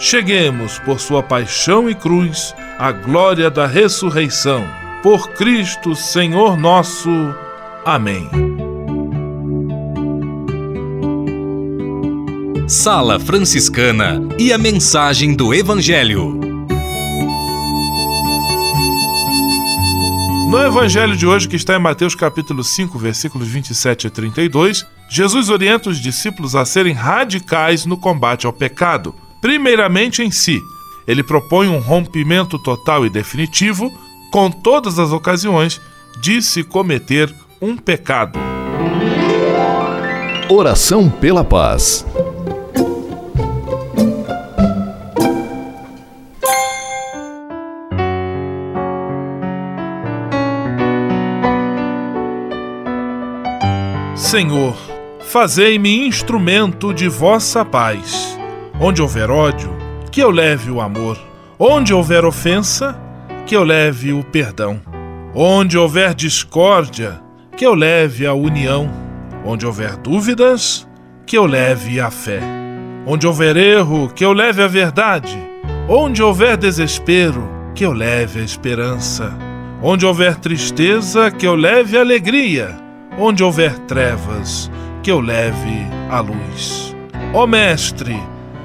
cheguemos, por sua paixão e cruz, à glória da ressurreição. Por Cristo, Senhor nosso. Amém. Sala Franciscana e a mensagem do Evangelho. No evangelho de hoje, que está em Mateus capítulo 5, versículos 27 a 32, Jesus orienta os discípulos a serem radicais no combate ao pecado. Primeiramente em si, ele propõe um rompimento total e definitivo com todas as ocasiões de se cometer um pecado. Oração pela paz. Senhor, fazei-me instrumento de vossa paz. Onde houver ódio, que eu leve o amor. Onde houver ofensa, que eu leve o perdão. Onde houver discórdia, que eu leve a união. Onde houver dúvidas, que eu leve a fé. Onde houver erro, que eu leve a verdade. Onde houver desespero, que eu leve a esperança. Onde houver tristeza, que eu leve alegria Onde houver trevas, que eu leve a luz. Ó Mestre,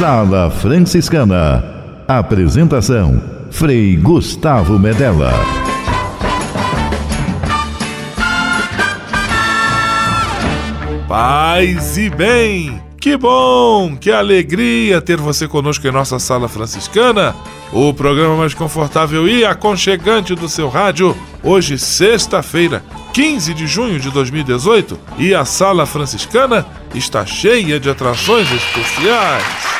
Sala Franciscana. Apresentação: Frei Gustavo Medella. Paz e bem! Que bom, que alegria ter você conosco em nossa sala franciscana, o programa mais confortável e aconchegante do seu rádio. Hoje, sexta-feira, 15 de junho de 2018, e a sala franciscana está cheia de atrações especiais.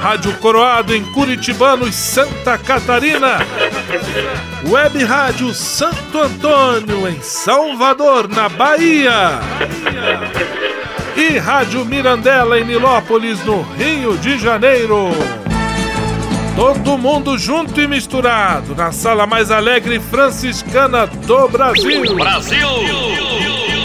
Rádio Coroado em Curitibanos, Santa Catarina. Web Rádio Santo Antônio em Salvador, na Bahia. E Rádio Mirandela em Nilópolis, no Rio de Janeiro. Todo mundo junto e misturado na sala mais alegre franciscana do Brasil. Brasil!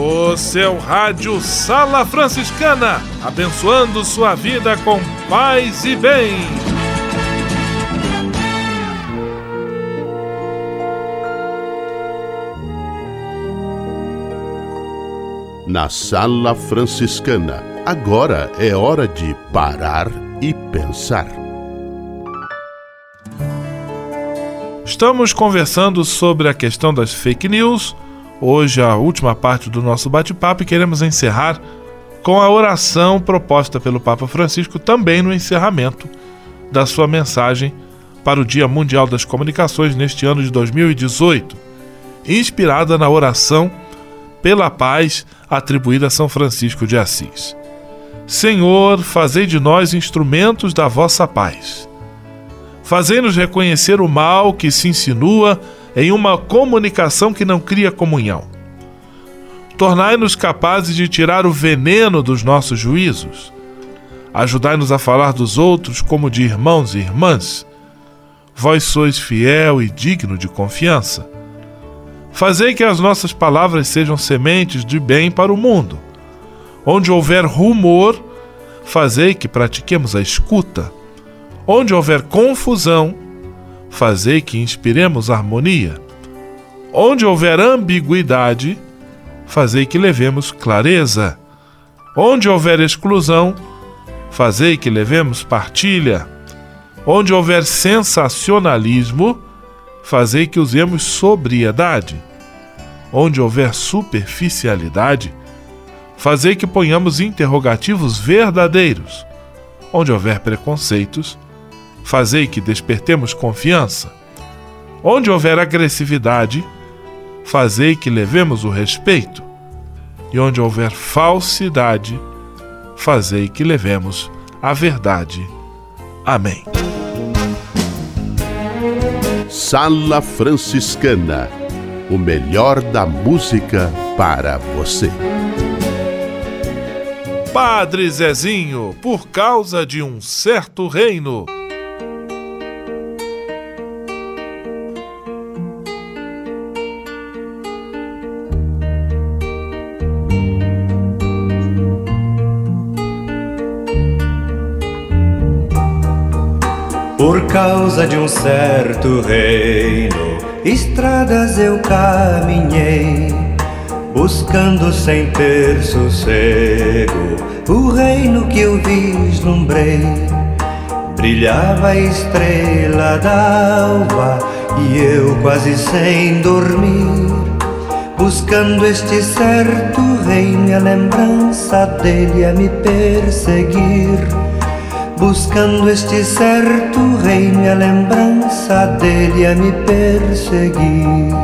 O seu rádio Sala Franciscana, abençoando sua vida com paz e bem. Na Sala Franciscana, agora é hora de parar e pensar. Estamos conversando sobre a questão das fake news. Hoje, a última parte do nosso bate-papo, e queremos encerrar com a oração proposta pelo Papa Francisco também no encerramento da sua mensagem para o Dia Mundial das Comunicações neste ano de 2018, inspirada na oração pela paz atribuída a São Francisco de Assis. Senhor, fazei de nós instrumentos da vossa paz. Fazei-nos reconhecer o mal que se insinua em uma comunicação que não cria comunhão. Tornai-nos capazes de tirar o veneno dos nossos juízos. Ajudai-nos a falar dos outros como de irmãos e irmãs. Vós sois fiel e digno de confiança. Fazei que as nossas palavras sejam sementes de bem para o mundo. Onde houver rumor, fazei que pratiquemos a escuta. Onde houver confusão, fazei que inspiremos harmonia. Onde houver ambiguidade, fazei que levemos clareza. Onde houver exclusão, fazei que levemos partilha. Onde houver sensacionalismo, fazei que usemos sobriedade. Onde houver superficialidade, fazei que ponhamos interrogativos verdadeiros. Onde houver preconceitos, fazei que despertemos confiança. Onde houver agressividade, fazei que levemos o respeito. E onde houver falsidade, fazei que levemos a verdade. Amém. Sala Franciscana o melhor da música para você. Padre Zezinho, por causa de um certo reino. Causa de um certo reino, estradas eu caminhei, buscando sem ter sossego o reino que eu vislumbrei. Brilhava a estrela d'alva e eu quase sem dormir, buscando este certo reino a lembrança dele a me perseguir buscando este certo reino a lembrança dele a me perseguir.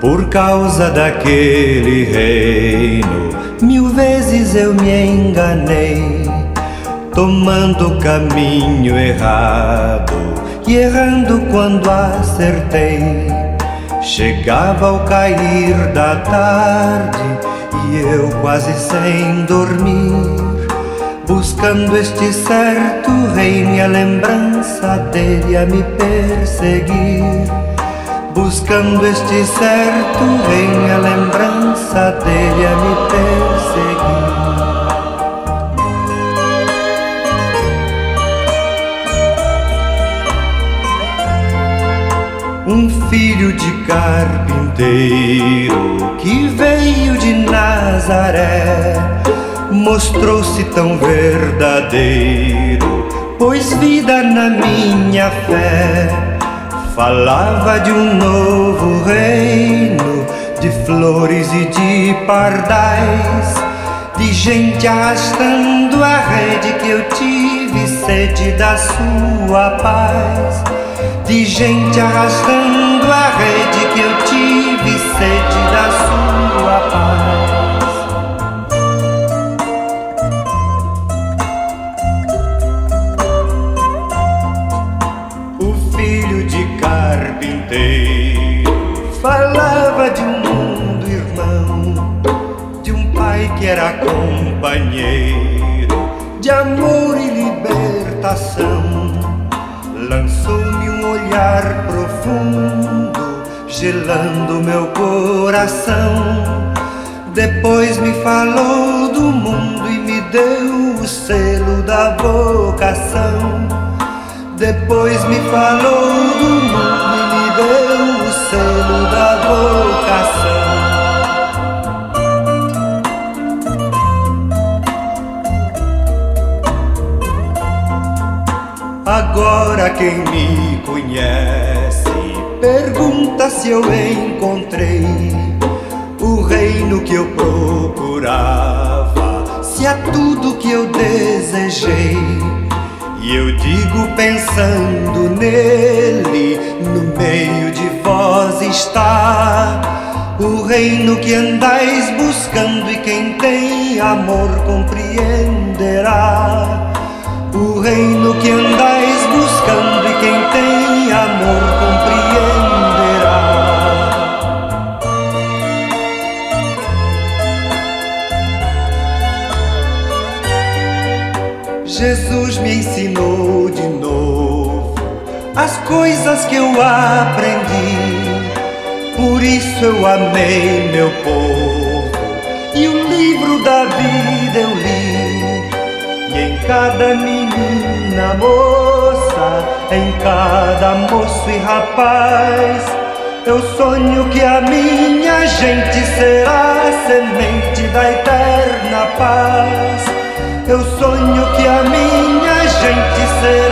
Por causa daquele reino, mil vezes eu me enganei, tomando o caminho errado e errando quando acertei Chegava ao cair da tarde e eu quase sem dormir, buscando este certo reino e a lembrança dele a me perseguir. Buscando este certo reino e a lembrança dele a me perseguir. Filho de carpinteiro que veio de Nazaré, mostrou-se tão verdadeiro, pôs vida na minha fé. Falava de um novo reino, de flores e de pardais, de gente arrastando a rede que eu tive sede da sua paz de gente arrastando a rede que eu tive sede da sua paz. O filho de carpinteiro falava de um mundo irmão, de um pai que era companheiro de amor e libertação lançou-me um olhar profundo, gelando meu coração. Depois me falou do mundo e me deu o selo da vocação. Depois me falou do mundo e me deu o selo da vocação. Agora quem me conhece pergunta se eu encontrei o reino que eu procurava, se é tudo que eu desejei. E eu digo pensando nele, no meio de vós está o reino que andais buscando e quem tem amor compreenderá. O reino que andais buscando e quem tem amor compreenderá. Jesus me ensinou de novo as coisas que eu aprendi. Por isso eu amei meu povo e o livro da vida eu li. E em cada menina, moça, em cada moço e rapaz, eu sonho que a minha gente será a semente da eterna paz. Eu sonho que a minha gente será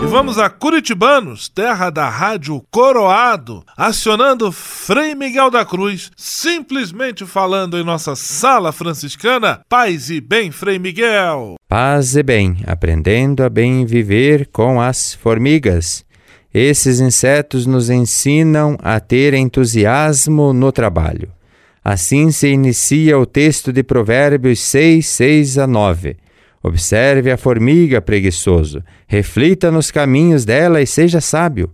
E vamos a Curitibanos, terra da rádio Coroado, acionando Frei Miguel da Cruz, simplesmente falando em nossa sala franciscana. Paz e bem, Frei Miguel. Paz e bem, aprendendo a bem viver com as formigas. Esses insetos nos ensinam a ter entusiasmo no trabalho. Assim se inicia o texto de Provérbios 6, 6 a 9. Observe a formiga, preguiçoso, reflita nos caminhos dela e seja sábio.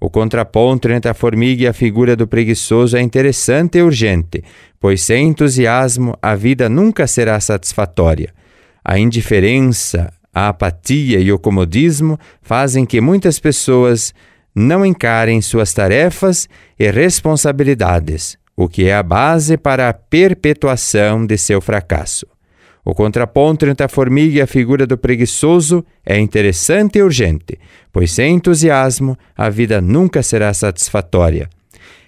O contraponto entre a formiga e a figura do preguiçoso é interessante e urgente, pois sem entusiasmo a vida nunca será satisfatória. A indiferença, a apatia e o comodismo fazem que muitas pessoas não encarem suas tarefas e responsabilidades, o que é a base para a perpetuação de seu fracasso. O contraponto entre a formiga e a figura do preguiçoso é interessante e urgente, pois sem entusiasmo a vida nunca será satisfatória.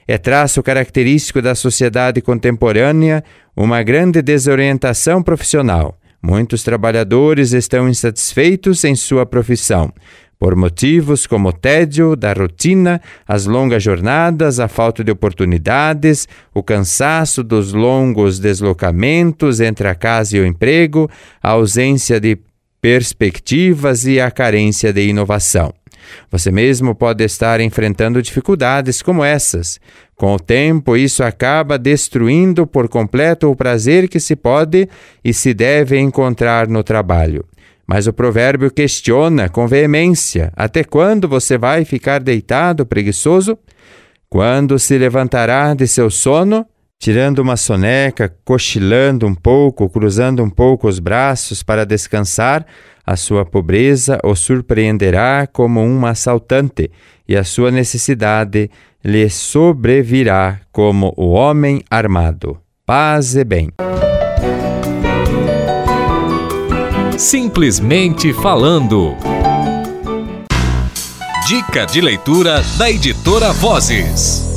É traço característico da sociedade contemporânea uma grande desorientação profissional. Muitos trabalhadores estão insatisfeitos em sua profissão, por motivos como o tédio da rotina, as longas jornadas, a falta de oportunidades, o cansaço dos longos deslocamentos entre a casa e o emprego, a ausência de perspectivas e a carência de inovação. Você mesmo pode estar enfrentando dificuldades como essas. Com o tempo, isso acaba destruindo por completo o prazer que se pode e se deve encontrar no trabalho. Mas o provérbio questiona com veemência: até quando você vai ficar deitado, preguiçoso? Quando se levantará de seu sono? tirando uma soneca, cochilando um pouco, cruzando um pouco os braços para descansar, a sua pobreza o surpreenderá como um assaltante, e a sua necessidade lhe sobrevirá como o homem armado. Paz e bem. Simplesmente falando. Dica de leitura da editora Vozes.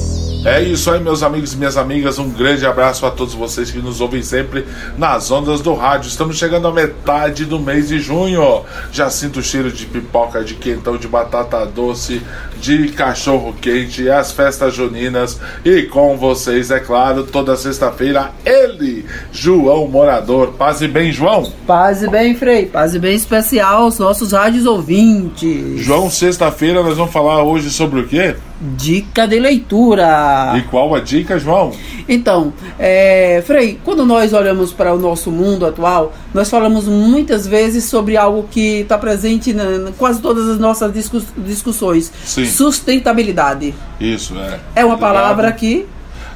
É isso aí, meus amigos e minhas amigas. Um grande abraço a todos vocês que nos ouvem sempre nas ondas do rádio. Estamos chegando à metade do mês de junho. Já sinto o cheiro de pipoca, de quentão, de batata doce, de cachorro quente, as festas juninas. E com vocês, é claro, toda sexta-feira, ele, João Morador. Paz e bem, João. Paz e bem, Frei. Paz e bem especial aos nossos rádios ouvintes. João, sexta-feira nós vamos falar hoje sobre o quê? Dica de leitura. E qual a dica, João? Então, é, Frei, quando nós olhamos para o nosso mundo atual, nós falamos muitas vezes sobre algo que está presente em quase todas as nossas discuss, discussões: Sim. sustentabilidade. Isso, é. É uma palavra que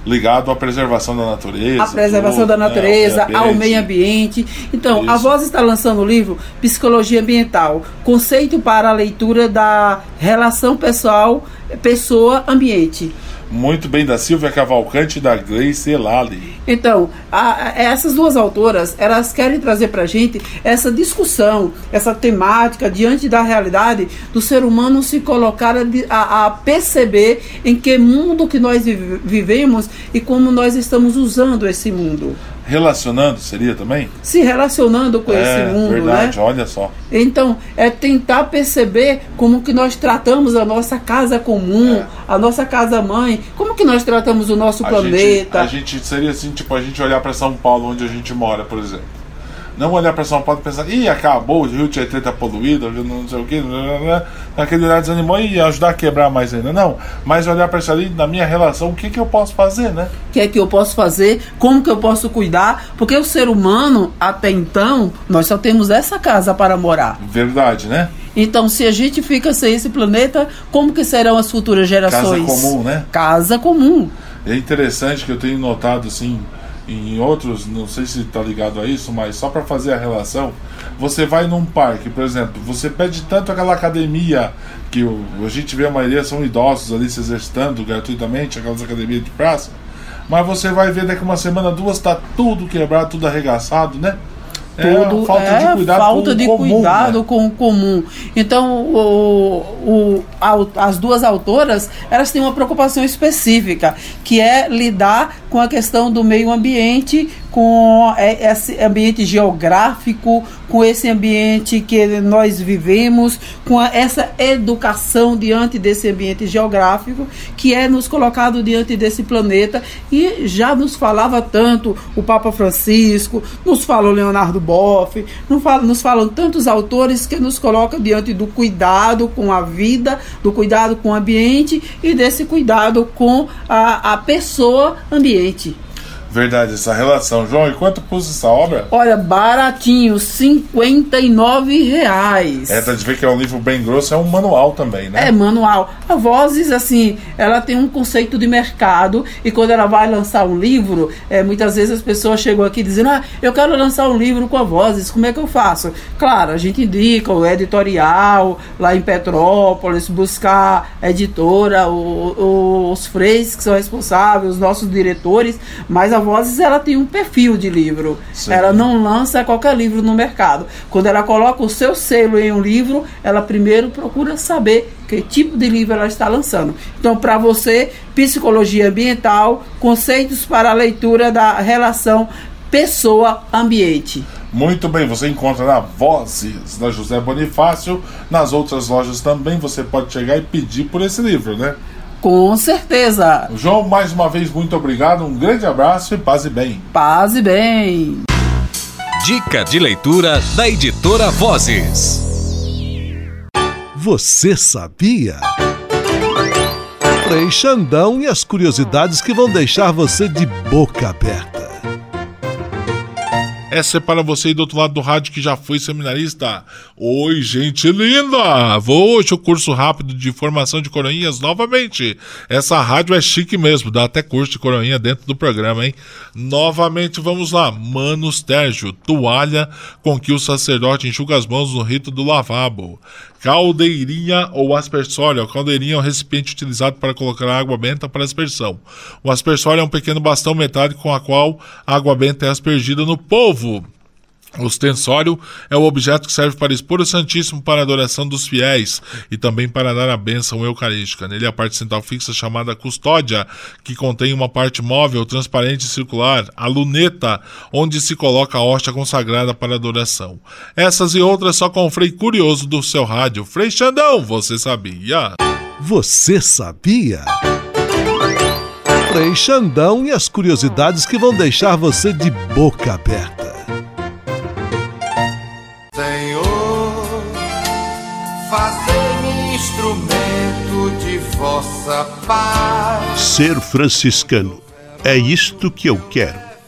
ligado à preservação da natureza. A preservação tudo, da né, natureza, né, ao meio ambiente. Então, Isso. a Voz está lançando o livro Psicologia Ambiental, conceito para a leitura da relação pessoal, pessoa-ambiente muito bem da Silvia Cavalcante e da Grace Elali. Então, a, essas duas autoras, elas querem trazer para a gente essa discussão, essa temática diante da realidade do ser humano se colocar a, a, a perceber em que mundo que nós vivemos e como nós estamos usando esse mundo relacionando seria também? Se relacionando com é, esse mundo, verdade, né? olha só. Então, é tentar perceber como que nós tratamos a nossa casa comum, é. a nossa casa mãe, como que nós tratamos o nosso a planeta. Gente, a gente seria assim, tipo, a gente olhar para São Paulo, onde a gente mora, por exemplo. Não olhar para São Paulo e pensar, ih, acabou, o Rio Tietê tá poluído, não sei o que, naquele olhar desanimou e ajudar a quebrar mais ainda. Não, mas olhar para isso ali, na minha relação, o que, que eu posso fazer, né? O que é que eu posso fazer, como que eu posso cuidar, porque o ser humano, até então, nós só temos essa casa para morar. Verdade, né? Então, se a gente fica sem esse planeta, como que serão as futuras gerações? Casa comum, né? Casa comum. É interessante que eu tenho notado, assim, em outros, não sei se está ligado a isso, mas só para fazer a relação, você vai num parque, por exemplo, você pede tanto aquela academia que o, a gente vê a maioria são idosos ali se exercitando gratuitamente, aquelas academias de praça, mas você vai ver daqui uma semana, duas, tá tudo quebrado, tudo arregaçado, né? Tudo é falta é de cuidado, falta com, de comum, cuidado né? com o comum. Então, o, o, a, as duas autoras elas têm uma preocupação específica, que é lidar com a questão do meio ambiente com é, esse ambiente geográfico, com esse ambiente que nós vivemos, com essa educação diante desse ambiente geográfico que é nos colocado diante desse planeta e já nos falava tanto o Papa Francisco, nos fala o Leonardo Boff, nos falam, nos falam tantos autores que nos colocam diante do cuidado com a vida, do cuidado com o ambiente e desse cuidado com a, a pessoa ambiente. Verdade, essa relação. João, e quanto custa essa obra? Olha, baratinho, 59 reais. É, tá de ver que é um livro bem grosso, é um manual também, né? É, manual. A Vozes, assim, ela tem um conceito de mercado e quando ela vai lançar um livro, é, muitas vezes as pessoas chegam aqui dizendo, ah, eu quero lançar um livro com a Vozes, como é que eu faço? Claro, a gente indica o editorial lá em Petrópolis, buscar a editora, o, o, os freios que são responsáveis, os nossos diretores, mas a Vozes ela tem um perfil de livro. Sim. Ela não lança qualquer livro no mercado. Quando ela coloca o seu selo em um livro, ela primeiro procura saber que tipo de livro ela está lançando. Então, para você, psicologia ambiental, conceitos para a leitura da relação pessoa-ambiente. Muito bem, você encontra na Vozes da José Bonifácio. Nas outras lojas também você pode chegar e pedir por esse livro, né? Com certeza. João, mais uma vez, muito obrigado. Um grande abraço e paz e bem. Paz e bem. Dica de leitura da editora Vozes. Você sabia? Frei Xandão e as curiosidades que vão deixar você de boca aberta. Essa é para você aí do outro lado do rádio que já foi seminarista. Oi, gente linda! Vou hoje o curso rápido de formação de coroinhas novamente. Essa rádio é chique mesmo, dá até curso de coroinha dentro do programa, hein? Novamente, vamos lá. Manos Térgio, toalha com que o sacerdote enxuga as mãos no rito do lavabo. Caldeirinha ou aspersório. A caldeirinha é um recipiente utilizado para colocar água benta para aspersão. O aspersório é um pequeno bastão metálico com a qual a água benta é aspergida no polvo. O ostensório é o objeto que serve para expor o Santíssimo para a adoração dos fiéis e também para dar a bênção eucarística. Nele a parte central fixa chamada custódia, que contém uma parte móvel, transparente e circular, a luneta, onde se coloca a hóstia consagrada para adoração. Essas e outras só com o Frei Curioso do seu rádio. Frei Xandão, você sabia? Você sabia? Frei Xandão e as curiosidades que vão deixar você de boca aberta. Vossa paz. Ser franciscano é isto que eu quero.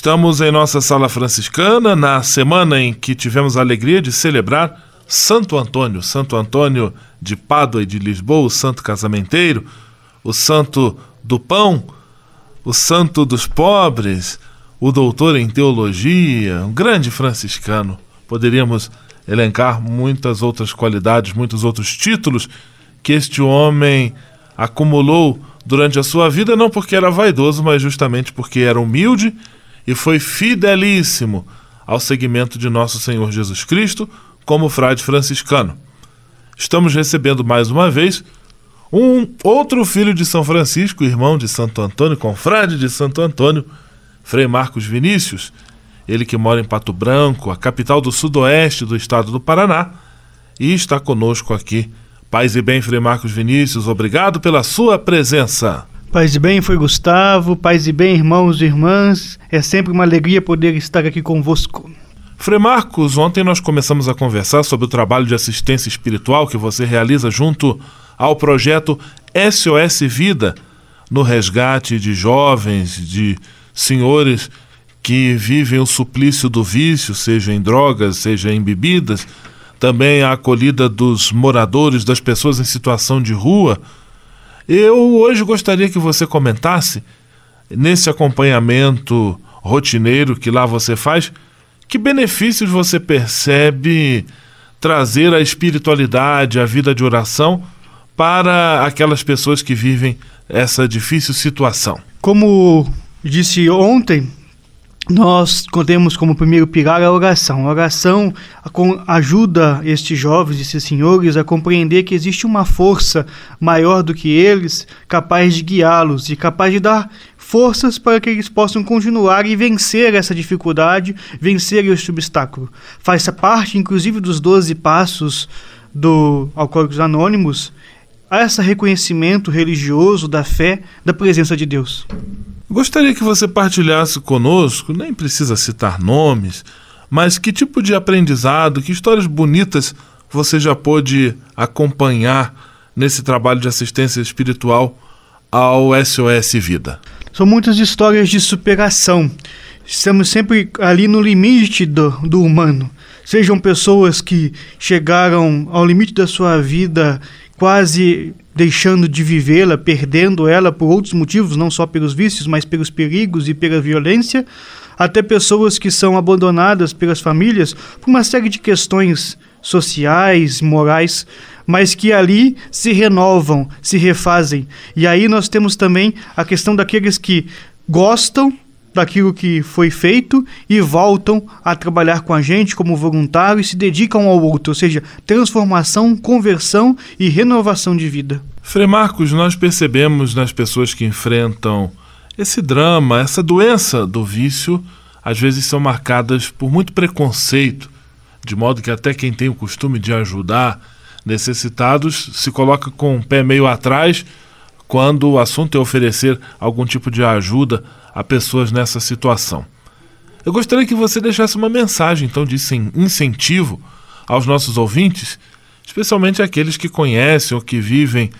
Estamos em nossa sala franciscana na semana em que tivemos a alegria de celebrar Santo Antônio, Santo Antônio de Pádua e de Lisboa, o santo casamenteiro, o santo do pão, o santo dos pobres, o doutor em teologia, um grande franciscano. Poderíamos elencar muitas outras qualidades, muitos outros títulos que este homem acumulou durante a sua vida, não porque era vaidoso, mas justamente porque era humilde e foi fidelíssimo ao seguimento de nosso Senhor Jesus Cristo como frade franciscano. Estamos recebendo mais uma vez um outro filho de São Francisco, irmão de Santo Antônio, confrade de Santo Antônio, Frei Marcos Vinícius, ele que mora em Pato Branco, a capital do sudoeste do estado do Paraná, e está conosco aqui. Paz e bem, Frei Marcos Vinícius, obrigado pela sua presença. Paz e bem, foi Gustavo. Paz e bem, irmãos e irmãs. É sempre uma alegria poder estar aqui convosco. Frei Marcos, ontem nós começamos a conversar sobre o trabalho de assistência espiritual que você realiza junto ao projeto SOS Vida, no resgate de jovens, de senhores que vivem o suplício do vício, seja em drogas, seja em bebidas, também a acolhida dos moradores, das pessoas em situação de rua eu hoje gostaria que você comentasse, nesse acompanhamento rotineiro que lá você faz, que benefícios você percebe trazer a espiritualidade, a vida de oração para aquelas pessoas que vivem essa difícil situação? Como disse ontem, nós temos como primeiro pilar a oração. A oração ajuda estes jovens, esses senhores, a compreender que existe uma força maior do que eles, capaz de guiá-los e capaz de dar forças para que eles possam continuar e vencer essa dificuldade, vencer este obstáculo. Faz parte, inclusive, dos 12 passos do Alcoólicos Anônimos, a esse reconhecimento religioso da fé, da presença de Deus. Gostaria que você partilhasse conosco, nem precisa citar nomes, mas que tipo de aprendizado, que histórias bonitas você já pôde acompanhar nesse trabalho de assistência espiritual ao SOS Vida? São muitas histórias de superação. Estamos sempre ali no limite do, do humano. Sejam pessoas que chegaram ao limite da sua vida quase deixando de vivê-la, perdendo ela por outros motivos, não só pelos vícios, mas pelos perigos e pela violência, até pessoas que são abandonadas pelas famílias por uma série de questões sociais, morais, mas que ali se renovam, se refazem. E aí nós temos também a questão daqueles que gostam daquilo que foi feito e voltam a trabalhar com a gente como voluntário e se dedicam ao outro, ou seja, transformação, conversão e renovação de vida. Frei Marcos, nós percebemos nas pessoas que enfrentam esse drama, essa doença do vício, às vezes são marcadas por muito preconceito, de modo que até quem tem o costume de ajudar necessitados se coloca com o pé meio atrás quando o assunto é oferecer algum tipo de ajuda a pessoas nessa situação. Eu gostaria que você deixasse uma mensagem, então, de incentivo aos nossos ouvintes, especialmente aqueles que conhecem ou que vivem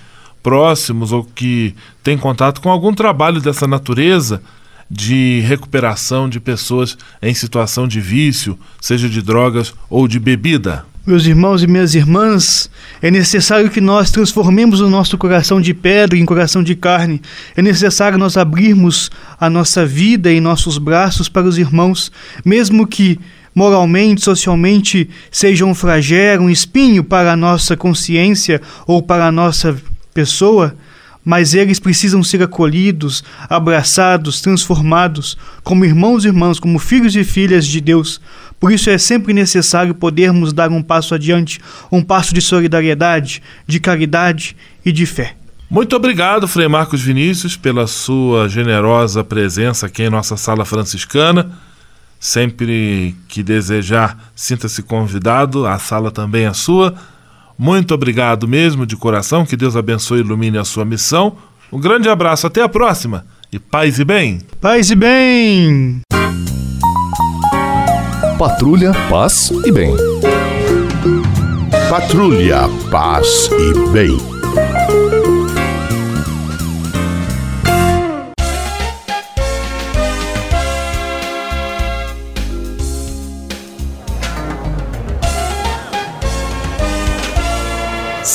próximos ou que têm contato com algum trabalho dessa natureza de recuperação de pessoas em situação de vício, seja de drogas ou de bebida. Meus irmãos e minhas irmãs, é necessário que nós transformemos o nosso coração de pedra em coração de carne. É necessário nós abrirmos a nossa vida e nossos braços para os irmãos, mesmo que moralmente, socialmente seja um flagelo, um espinho para a nossa consciência ou para a nossa pessoa mas eles precisam ser acolhidos, abraçados, transformados como irmãos e irmãs, como filhos e filhas de Deus. Por isso é sempre necessário podermos dar um passo adiante, um passo de solidariedade, de caridade e de fé. Muito obrigado, Frei Marcos Vinícius, pela sua generosa presença aqui em nossa sala franciscana. Sempre que desejar, sinta-se convidado, a sala também é sua. Muito obrigado mesmo, de coração. Que Deus abençoe e ilumine a sua missão. Um grande abraço, até a próxima. E paz e bem. Paz e bem. Patrulha, paz e bem. Patrulha, paz e bem.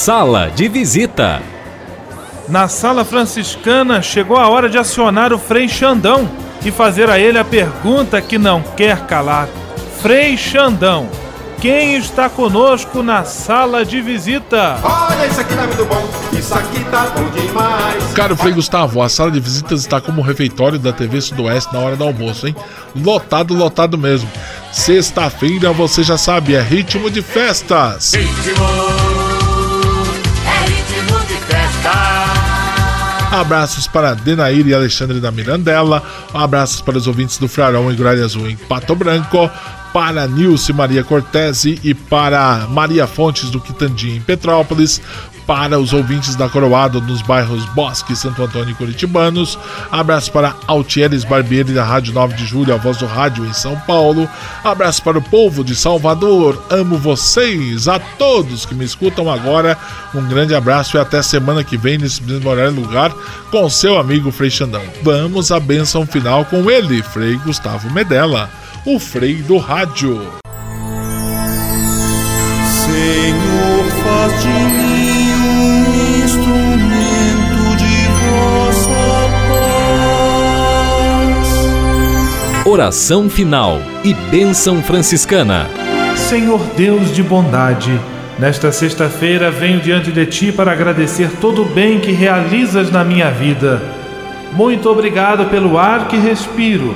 Sala de visita. Na sala franciscana chegou a hora de acionar o Frei Xandão e fazer a ele a pergunta que não quer calar. Frei Xandão, quem está conosco na sala de visita? Olha, isso aqui tá muito bom, isso aqui tá bom demais. Caro Frei Gustavo, a sala de visitas está como refeitório da TV Sudoeste na hora do almoço, hein? Lotado, lotado mesmo. Sexta-feira, você já sabe, é ritmo de festas. Ritmo. Abraços para Denair e Alexandre da Mirandela. Abraços para os ouvintes do Frarão e Gralha Azul em Pato Branco. Para Nilce Maria Cortese e para Maria Fontes do Quitandinha em Petrópolis para os ouvintes da Coroado nos bairros Bosque, Santo Antônio e Curitibanos. Abraço para Altieres Barbieri da Rádio 9 de Julho, a voz do rádio em São Paulo. Abraço para o povo de Salvador. Amo vocês, a todos que me escutam agora. Um grande abraço e até semana que vem nesse mesmo horário lugar com seu amigo Frei Xandão. Vamos à benção final com ele, Frei Gustavo Medella, o Frei do Rádio. Senhor, faz de mim um instrumento de vossa paz. Oração final e bênção franciscana. Senhor Deus de bondade, nesta sexta-feira venho diante de ti para agradecer todo o bem que realizas na minha vida. Muito obrigado pelo ar que respiro,